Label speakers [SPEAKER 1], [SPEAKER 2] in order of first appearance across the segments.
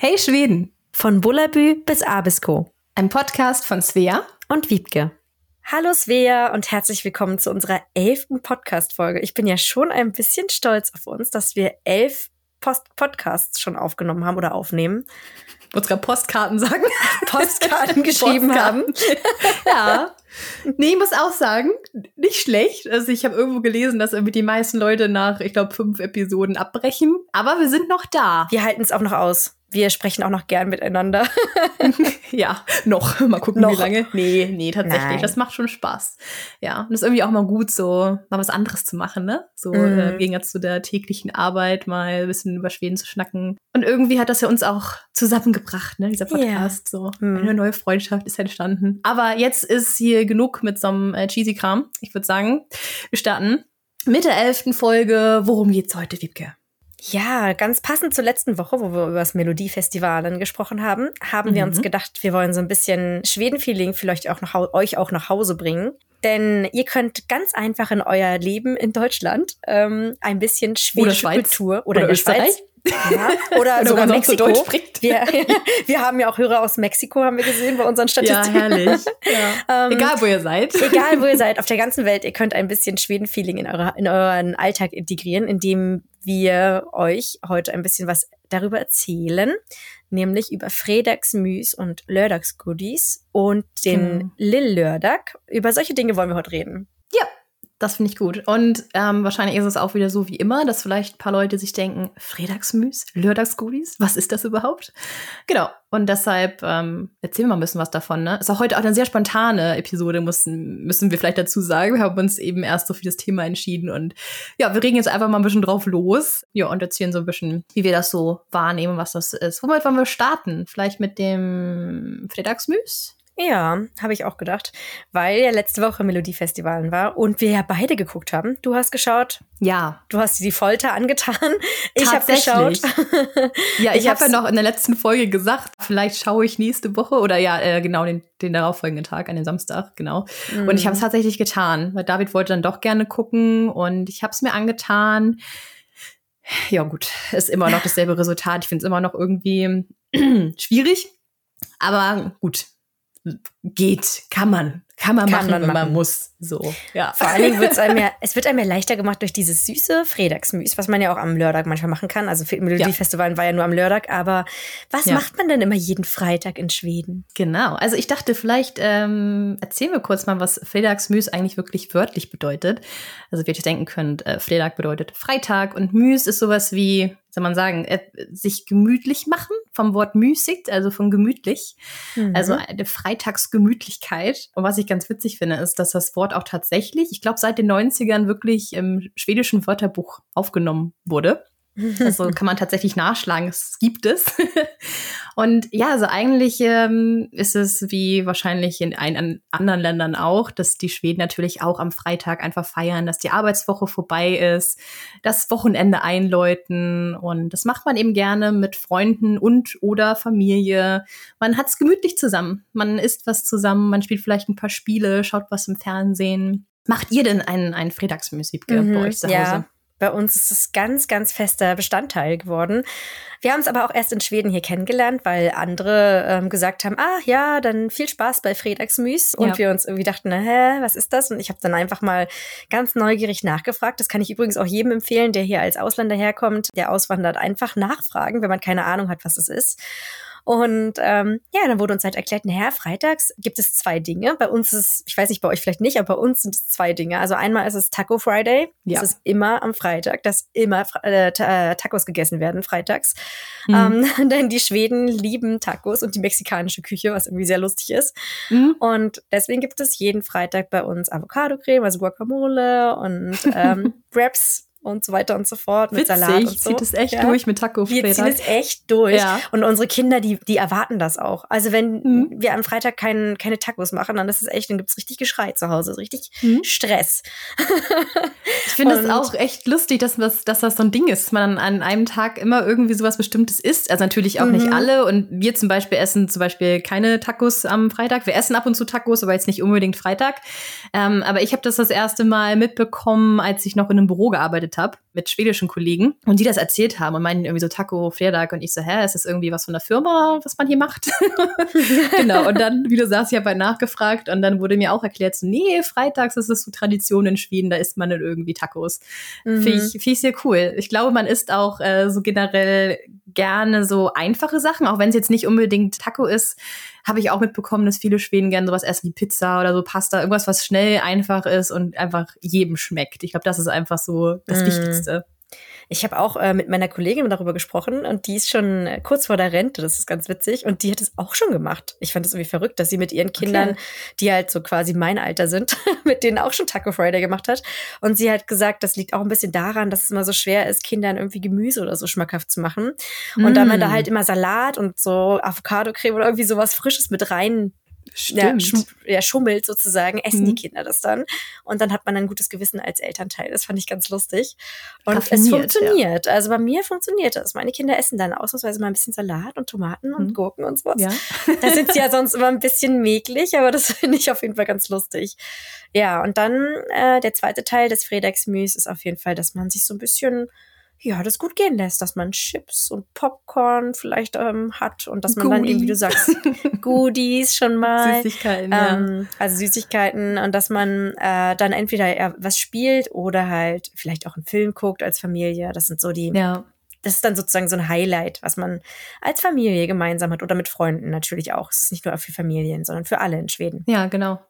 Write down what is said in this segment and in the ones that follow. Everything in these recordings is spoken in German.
[SPEAKER 1] Hey Schweden!
[SPEAKER 2] Von Bullabü bis Abisko.
[SPEAKER 1] Ein Podcast von Svea
[SPEAKER 2] und Wiebke. Hallo Svea und herzlich willkommen zu unserer elften Podcast-Folge. Ich bin ja schon ein bisschen stolz auf uns, dass wir elf Post Podcasts schon aufgenommen haben oder aufnehmen.
[SPEAKER 1] Ich wollte gerade Postkarten sagen.
[SPEAKER 2] Postkarten geschrieben Postkarten. haben.
[SPEAKER 1] ja. Nee, ich muss auch sagen, nicht schlecht. Also ich habe irgendwo gelesen, dass irgendwie die meisten Leute nach, ich glaube, fünf Episoden abbrechen. Aber wir sind noch da.
[SPEAKER 2] Wir halten es auch noch aus wir sprechen auch noch gern miteinander.
[SPEAKER 1] ja, noch. Mal gucken, noch. wie lange. Nee, nee, tatsächlich. Nein. Das macht schon Spaß. Ja, und ist irgendwie auch mal gut, so mal was anderes zu machen, ne? So mm. äh, gegen zu der täglichen Arbeit mal ein bisschen über Schweden zu schnacken. Und irgendwie hat das ja uns auch zusammengebracht, ne? Dieser Podcast. Yeah. So mm. eine neue Freundschaft ist entstanden. Aber jetzt ist hier genug mit so einem äh, cheesy Kram. Ich würde sagen, wir starten mit der elften Folge. Worum geht's heute, Wiebke?
[SPEAKER 2] Ja, ganz passend zur letzten Woche, wo wir über das Melodiefestival gesprochen haben, haben mhm. wir uns mhm. gedacht, wir wollen so ein bisschen Schweden-Feeling vielleicht auch nach, euch auch nach Hause bringen. Denn ihr könnt ganz einfach in euer Leben in Deutschland ähm, ein bisschen schwedische oder Kultur
[SPEAKER 1] oder, oder Österreich. Schweiz,
[SPEAKER 2] ja, oder, sogar Mexiko. So wir, wir haben ja auch Hörer aus Mexiko, haben wir gesehen bei unseren Statistiken.
[SPEAKER 1] Ja, herrlich. Ja. ähm, egal, wo ihr seid.
[SPEAKER 2] Egal, wo ihr seid, auf der ganzen Welt, ihr könnt ein bisschen Schweden-Feeling in, in euren Alltag integrieren, indem wir euch heute ein bisschen was darüber erzählen, nämlich über Fredagsmüs und Lördagsgoodies und den hm. Lill-Lördag. Über solche Dinge wollen wir heute reden.
[SPEAKER 1] Ja, das finde ich gut. Und ähm, wahrscheinlich ist es auch wieder so wie immer, dass vielleicht ein paar Leute sich denken, Fredagsmüs, Lördagsgoodies, was ist das überhaupt? Genau. Und deshalb ähm, erzählen wir mal ein bisschen was davon. Ne? Ist auch heute auch eine sehr spontane Episode, müssen, müssen wir vielleicht dazu sagen. Wir haben uns eben erst so für das Thema entschieden. Und ja, wir regen jetzt einfach mal ein bisschen drauf los. Ja, und erzählen so ein bisschen, wie wir das so wahrnehmen, was das ist. Womit wollen wir starten? Vielleicht mit dem Fredagsmüs?
[SPEAKER 2] Ja, habe ich auch gedacht, weil ja letzte Woche Melodiefestivalen war und wir ja beide geguckt haben. Du hast geschaut.
[SPEAKER 1] Ja.
[SPEAKER 2] Du hast die Folter angetan. Ich habe geschaut.
[SPEAKER 1] ja, ich, ich habe ja noch in der letzten Folge gesagt, vielleicht schaue ich nächste Woche oder ja, äh, genau den, den darauffolgenden Tag, an den Samstag, genau. Mhm. Und ich habe es tatsächlich getan, weil David wollte dann doch gerne gucken und ich habe es mir angetan. Ja gut, ist immer noch dasselbe Resultat. Ich finde es immer noch irgendwie schwierig. Aber gut, geht, kann man, kann man kann machen, man wenn machen. man muss. So,
[SPEAKER 2] ja. Vor allen Dingen wird es einem ja, es wird einem ja leichter gemacht durch dieses süße Fredagsmüs, was man ja auch am Lördag manchmal machen kann. Also Melodiefestival ja. war ja nur am Lördag, aber was ja. macht man denn immer jeden Freitag in Schweden?
[SPEAKER 1] Genau. Also ich dachte, vielleicht ähm, erzählen wir kurz mal, was Fredagsmüs eigentlich wirklich wörtlich bedeutet. Also wie ihr denken könnt, äh, Fredag bedeutet Freitag und Müs ist sowas wie soll man sagen, äh, sich gemütlich machen, vom Wort müßig, also von gemütlich. Mhm. Also eine Freitagsgemütlichkeit. Und was ich ganz witzig finde, ist, dass das Wort auch tatsächlich, ich glaube, seit den 90ern wirklich im schwedischen Wörterbuch aufgenommen wurde. Also kann man tatsächlich nachschlagen, es gibt es. Und ja, also eigentlich ähm, ist es wie wahrscheinlich in ein, anderen Ländern auch, dass die Schweden natürlich auch am Freitag einfach feiern, dass die Arbeitswoche vorbei ist, das Wochenende einläuten und das macht man eben gerne mit Freunden und oder Familie. Man hat es gemütlich zusammen, man isst was zusammen, man spielt vielleicht ein paar Spiele, schaut was im Fernsehen. Macht ihr denn ein, ein Freitagsmusik mhm, bei euch zu Hause?
[SPEAKER 2] Ja. Bei uns ist es ganz, ganz fester Bestandteil geworden. Wir haben es aber auch erst in Schweden hier kennengelernt, weil andere ähm, gesagt haben, ah ja, dann viel Spaß bei Fredagsmüs. Und ja. wir uns irgendwie dachten, hä, was ist das? Und ich habe dann einfach mal ganz neugierig nachgefragt. Das kann ich übrigens auch jedem empfehlen, der hier als Ausländer herkommt, der auswandert, einfach nachfragen, wenn man keine Ahnung hat, was es ist. Und ähm, ja, dann wurde uns halt erklärt, naja, freitags gibt es zwei Dinge. Bei uns ist, ich weiß nicht, bei euch vielleicht nicht, aber bei uns sind es zwei Dinge. Also einmal ist es Taco Friday. Ja. Das ist immer am Freitag, dass immer äh, äh, Tacos gegessen werden freitags. Mhm. Ähm, denn die Schweden lieben Tacos und die mexikanische Küche, was irgendwie sehr lustig ist. Mhm. Und deswegen gibt es jeden Freitag bei uns Avocado-Creme, also Guacamole und ähm, Wraps und so weiter und so fort
[SPEAKER 1] mit
[SPEAKER 2] Witzig, Salat und
[SPEAKER 1] so. zieht es echt ja. durch mit Taco.
[SPEAKER 2] Wir ziehen es echt durch. Ja. Und unsere Kinder, die, die erwarten das auch. Also wenn mhm. wir am Freitag kein, keine Tacos machen, dann ist es echt, dann gibt es richtig Geschrei zu Hause, richtig mhm. Stress.
[SPEAKER 1] ich finde es auch echt lustig, dass, dass, dass das so ein Ding ist, dass man an einem Tag immer irgendwie sowas Bestimmtes isst. Also natürlich auch mhm. nicht alle. Und wir zum Beispiel essen zum Beispiel keine Tacos am Freitag. Wir essen ab und zu Tacos, aber jetzt nicht unbedingt Freitag. Ähm, aber ich habe das das erste Mal mitbekommen, als ich noch in einem Büro gearbeitet habe habe. Mit schwedischen Kollegen und die das erzählt haben und meinen irgendwie so Taco Fredag und ich so, hä, ist das irgendwie was von der Firma, was man hier macht? genau. Und dann, wie du sagst, ich habe halt nachgefragt und dann wurde mir auch erklärt, so, nee, freitags ist es so Tradition in Schweden, da isst man dann irgendwie Tacos. Mhm. Finde ich, find ich sehr cool. Ich glaube, man isst auch äh, so generell gerne so einfache Sachen, auch wenn es jetzt nicht unbedingt Taco ist, habe ich auch mitbekommen, dass viele Schweden gerne sowas essen wie Pizza oder so Pasta, irgendwas, was schnell, einfach ist und einfach jedem schmeckt. Ich glaube, das ist einfach so das mm. Wichtigste.
[SPEAKER 2] Ich habe auch äh, mit meiner Kollegin darüber gesprochen und die ist schon äh, kurz vor der Rente, das ist ganz witzig. Und die hat es auch schon gemacht. Ich fand es irgendwie verrückt, dass sie mit ihren Kindern, okay. die halt so quasi mein Alter sind, mit denen auch schon Taco Friday gemacht hat. Und sie hat gesagt, das liegt auch ein bisschen daran, dass es immer so schwer ist, Kindern irgendwie Gemüse oder so schmackhaft zu machen. Und mm. dann man da halt immer Salat und so Avocado-Creme oder irgendwie sowas Frisches mit rein ja, schm ja, schummelt sozusagen, essen mhm. die Kinder das dann. Und dann hat man ein gutes Gewissen als Elternteil. Das fand ich ganz lustig. Und es funktioniert. Ja. Also bei mir funktioniert das. Meine Kinder essen dann ausnahmsweise mal ein bisschen Salat und Tomaten und mhm. Gurken und sowas. Ja. da sind sie ja sonst immer ein bisschen mäglich, aber das finde ich auf jeden Fall ganz lustig. Ja, und dann äh, der zweite Teil des Fredagsmüs ist auf jeden Fall, dass man sich so ein bisschen ja, das gut gehen lässt, dass man Chips und Popcorn vielleicht ähm, hat und dass man Goodies. dann eben, wie du sagst, Goodies schon mal.
[SPEAKER 1] Süßigkeiten,
[SPEAKER 2] ähm, ja. Also Süßigkeiten und dass man äh, dann entweder was spielt oder halt vielleicht auch einen Film guckt als Familie. Das sind so die. Ja. Das ist dann sozusagen so ein Highlight, was man als Familie gemeinsam hat oder mit Freunden natürlich auch. Es ist nicht nur für Familien, sondern für alle in Schweden.
[SPEAKER 1] Ja, genau.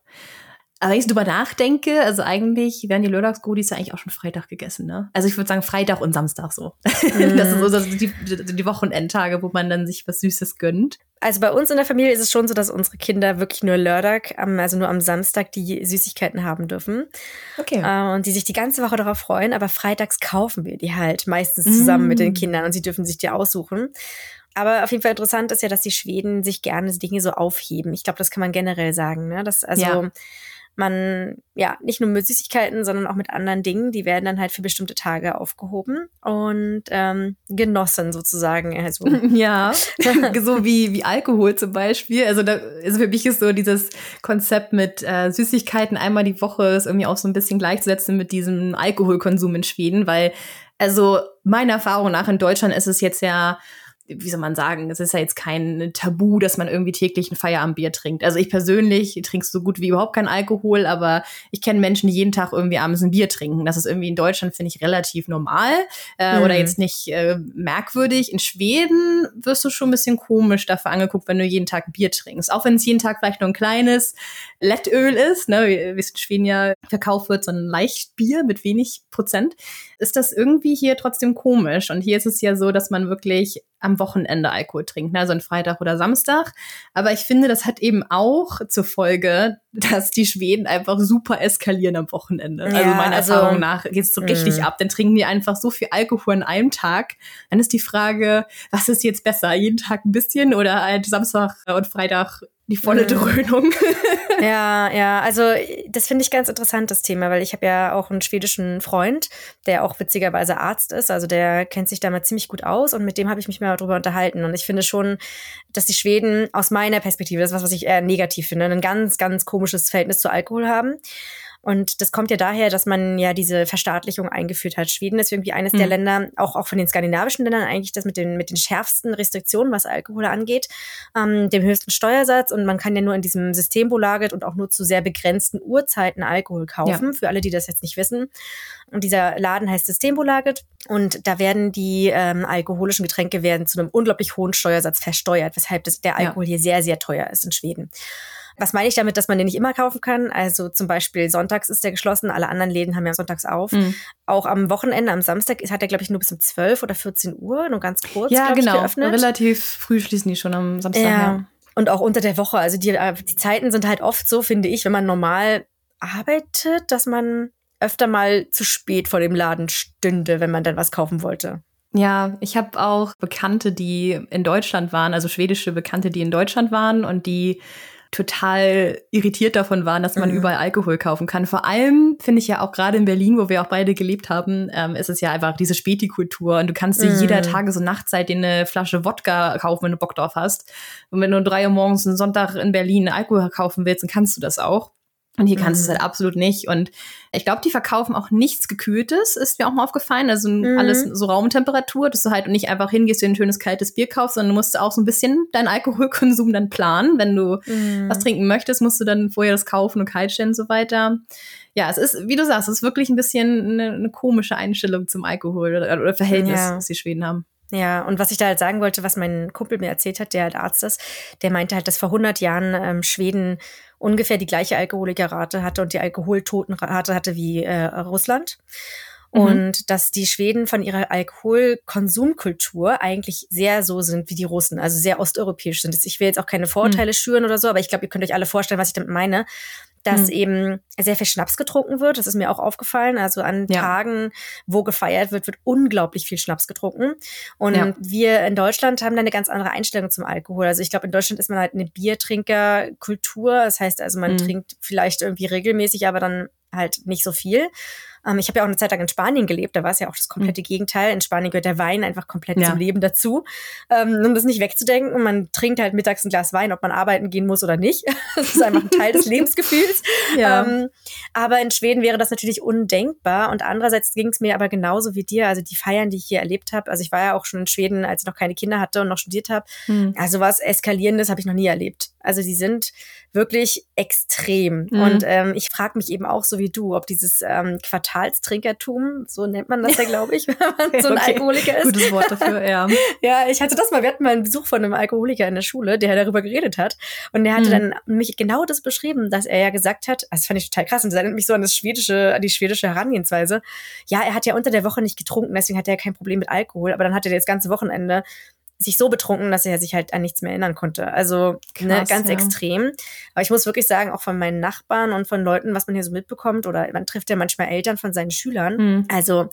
[SPEAKER 1] Aber wenn ich drüber nachdenke, also eigentlich werden die Lördagsgodis ja eigentlich auch schon Freitag gegessen, ne? Also ich würde sagen Freitag und Samstag so. Mm. das ist so das die, die Wochenendtage, wo man dann sich was Süßes gönnt.
[SPEAKER 2] Also bei uns in der Familie ist es schon so, dass unsere Kinder wirklich nur Lördag, also nur am Samstag die Süßigkeiten haben dürfen. Okay. Äh, und die sich die ganze Woche darauf freuen, aber freitags kaufen wir die halt meistens zusammen mm. mit den mm. Kindern und sie dürfen sich die aussuchen. Aber auf jeden Fall interessant ist ja, dass die Schweden sich gerne Dinge so aufheben. Ich glaube, das kann man generell sagen, ne? Das also ja man ja nicht nur mit Süßigkeiten, sondern auch mit anderen Dingen, die werden dann halt für bestimmte Tage aufgehoben und ähm, genossen sozusagen. Also.
[SPEAKER 1] Ja, so wie, wie Alkohol zum Beispiel. Also, da, also für mich ist so dieses Konzept mit äh, Süßigkeiten einmal die Woche ist irgendwie auch so ein bisschen gleichzusetzen mit diesem Alkoholkonsum in Schweden, weil also meiner Erfahrung nach in Deutschland ist es jetzt ja wie soll man sagen, es ist ja jetzt kein Tabu, dass man irgendwie täglich ein Feierabendbier trinkt. Also ich persönlich trinke so gut wie überhaupt kein Alkohol, aber ich kenne Menschen, die jeden Tag irgendwie abends ein Bier trinken. Das ist irgendwie in Deutschland, finde ich, relativ normal äh, mhm. oder jetzt nicht äh, merkwürdig. In Schweden wirst du schon ein bisschen komisch dafür angeguckt, wenn du jeden Tag Bier trinkst. Auch wenn es jeden Tag vielleicht nur ein kleines Lettöl ist, ne, wie es in Schweden ja verkauft wird, so ein Leichtbier mit wenig Prozent, ist das irgendwie hier trotzdem komisch. Und hier ist es ja so, dass man wirklich am Wochenende Alkohol trinkt, ne? also ein Freitag oder Samstag. Aber ich finde, das hat eben auch zur Folge, dass die Schweden einfach super eskalieren am Wochenende. Also ja, also meiner also, Erfahrung nach geht es so richtig mh. ab. Dann trinken die einfach so viel Alkohol an einem Tag. Dann ist die Frage, was ist jetzt besser? Jeden Tag ein bisschen oder halt Samstag und Freitag die volle mhm. Dröhnung.
[SPEAKER 2] ja, ja, also das finde ich ganz interessant, das Thema, weil ich habe ja auch einen schwedischen Freund, der auch witzigerweise Arzt ist, also der kennt sich da mal ziemlich gut aus und mit dem habe ich mich mal darüber unterhalten und ich finde schon, dass die Schweden aus meiner Perspektive, das ist was, was ich eher negativ finde, ein ganz, ganz komisches Verhältnis zu Alkohol haben. Und das kommt ja daher, dass man ja diese Verstaatlichung eingeführt hat. Schweden ist irgendwie eines mhm. der Länder, auch, auch von den skandinavischen Ländern eigentlich das mit den, mit den schärfsten Restriktionen, was Alkohol angeht, ähm, dem höchsten Steuersatz. Und man kann ja nur in diesem System belagert und auch nur zu sehr begrenzten Uhrzeiten Alkohol kaufen, ja. für alle, die das jetzt nicht wissen. Und dieser Laden heißt Systembolaget. Und da werden die ähm, alkoholischen Getränke werden zu einem unglaublich hohen Steuersatz versteuert, weshalb das, der Alkohol ja. hier sehr, sehr teuer ist in Schweden. Was meine ich damit, dass man den nicht immer kaufen kann? Also zum Beispiel sonntags ist der geschlossen, alle anderen Läden haben ja sonntags auf. Mhm. Auch am Wochenende, am Samstag hat er, glaube ich, nur bis um 12 oder 14 Uhr, nur ganz kurz,
[SPEAKER 1] ja, genau. Ich, geöffnet. Relativ früh schließen die schon am Samstag. Ja. ja.
[SPEAKER 2] Und auch unter der Woche. Also die, äh, die Zeiten sind halt oft so, finde ich, wenn man normal arbeitet, dass man öfter mal zu spät vor dem Laden stünde, wenn man dann was kaufen wollte.
[SPEAKER 1] Ja, ich habe auch Bekannte, die in Deutschland waren, also schwedische Bekannte, die in Deutschland waren und die total irritiert davon waren, dass man mhm. überall Alkohol kaufen kann. Vor allem finde ich ja auch gerade in Berlin, wo wir auch beide gelebt haben, ähm, ist es ja einfach diese Späti-Kultur und du kannst dir mhm. jeder Tage so Nachtzeit eine Flasche Wodka kaufen, wenn du Bock drauf hast. Und wenn du um drei Uhr morgens einen Sonntag in Berlin Alkohol kaufen willst, dann kannst du das auch. Und hier kannst du es mhm. halt absolut nicht. Und ich glaube, die verkaufen auch nichts Gekühltes, ist mir auch mal aufgefallen. Also mhm. alles so Raumtemperatur, dass du halt nicht einfach hingehst, dir ein schönes kaltes Bier kaufst, sondern du musst auch so ein bisschen deinen Alkoholkonsum dann planen. Wenn du mhm. was trinken möchtest, musst du dann vorher das kaufen und kalt stellen und so weiter. Ja, es ist, wie du sagst, es ist wirklich ein bisschen eine, eine komische Einstellung zum Alkohol oder, oder Verhältnis, ja. was die Schweden haben.
[SPEAKER 2] Ja, und was ich da halt sagen wollte, was mein Kumpel mir erzählt hat, der halt Arzt ist, der meinte halt, dass vor 100 Jahren ähm, Schweden ungefähr die gleiche Alkoholikerrate hatte und die Alkoholtotenrate hatte wie äh, Russland. Mhm. Und dass die Schweden von ihrer Alkoholkonsumkultur eigentlich sehr so sind wie die Russen, also sehr osteuropäisch sind. Ich will jetzt auch keine Vorurteile mhm. schüren oder so, aber ich glaube, ihr könnt euch alle vorstellen, was ich damit meine dass hm. eben sehr viel Schnaps getrunken wird. Das ist mir auch aufgefallen. Also an ja. Tagen, wo gefeiert wird, wird unglaublich viel Schnaps getrunken. Und ja. wir in Deutschland haben da eine ganz andere Einstellung zum Alkohol. Also ich glaube, in Deutschland ist man halt eine Biertrinkerkultur. Das heißt also, man hm. trinkt vielleicht irgendwie regelmäßig, aber dann halt nicht so viel. Ähm, ich habe ja auch eine Zeit lang in Spanien gelebt, da war es ja auch das komplette mhm. Gegenteil. In Spanien gehört der Wein einfach komplett ja. zum Leben dazu. Ähm, um das nicht wegzudenken, man trinkt halt mittags ein Glas Wein, ob man arbeiten gehen muss oder nicht. das ist einfach ein Teil des Lebensgefühls. Ja. Ähm, aber in Schweden wäre das natürlich undenkbar. Und andererseits ging es mir aber genauso wie dir. Also die Feiern, die ich hier erlebt habe, also ich war ja auch schon in Schweden, als ich noch keine Kinder hatte und noch studiert habe. Mhm. Also was Eskalierendes habe ich noch nie erlebt. Also die sind wirklich extrem. Mhm. Und ähm, ich frage mich eben auch so wie du, ob dieses ähm, Quartalstrinkertum, so nennt man das ja, glaube ich, wenn man so ein okay. Alkoholiker ist.
[SPEAKER 1] Gutes Wort dafür, ja.
[SPEAKER 2] ja, ich hatte das mal, wir hatten mal einen Besuch von einem Alkoholiker in der Schule, der darüber geredet hat. Und der hatte mhm. dann mich genau das beschrieben, dass er ja gesagt hat, das fand ich total krass, und das erinnert mich so an das schwedische, an die schwedische Herangehensweise. Ja, er hat ja unter der Woche nicht getrunken, deswegen hat er kein Problem mit Alkohol, aber dann hatte er das ganze Wochenende sich so betrunken, dass er sich halt an nichts mehr erinnern konnte. Also ne, Krass, ne, ganz ja. extrem. Aber ich muss wirklich sagen, auch von meinen Nachbarn und von Leuten, was man hier so mitbekommt, oder man trifft ja manchmal Eltern von seinen Schülern. Mhm. Also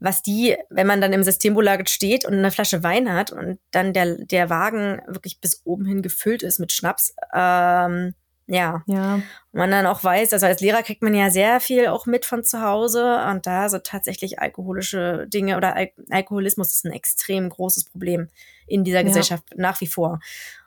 [SPEAKER 2] was die, wenn man dann im Systembolaget steht und eine Flasche Wein hat und dann der, der Wagen wirklich bis oben hin gefüllt ist mit Schnaps, ähm, ja. ja. Und man dann auch weiß, also als Lehrer kriegt man ja sehr viel auch mit von zu Hause und da so tatsächlich alkoholische Dinge oder Al Alkoholismus ist ein extrem großes Problem in dieser ja. Gesellschaft nach wie vor.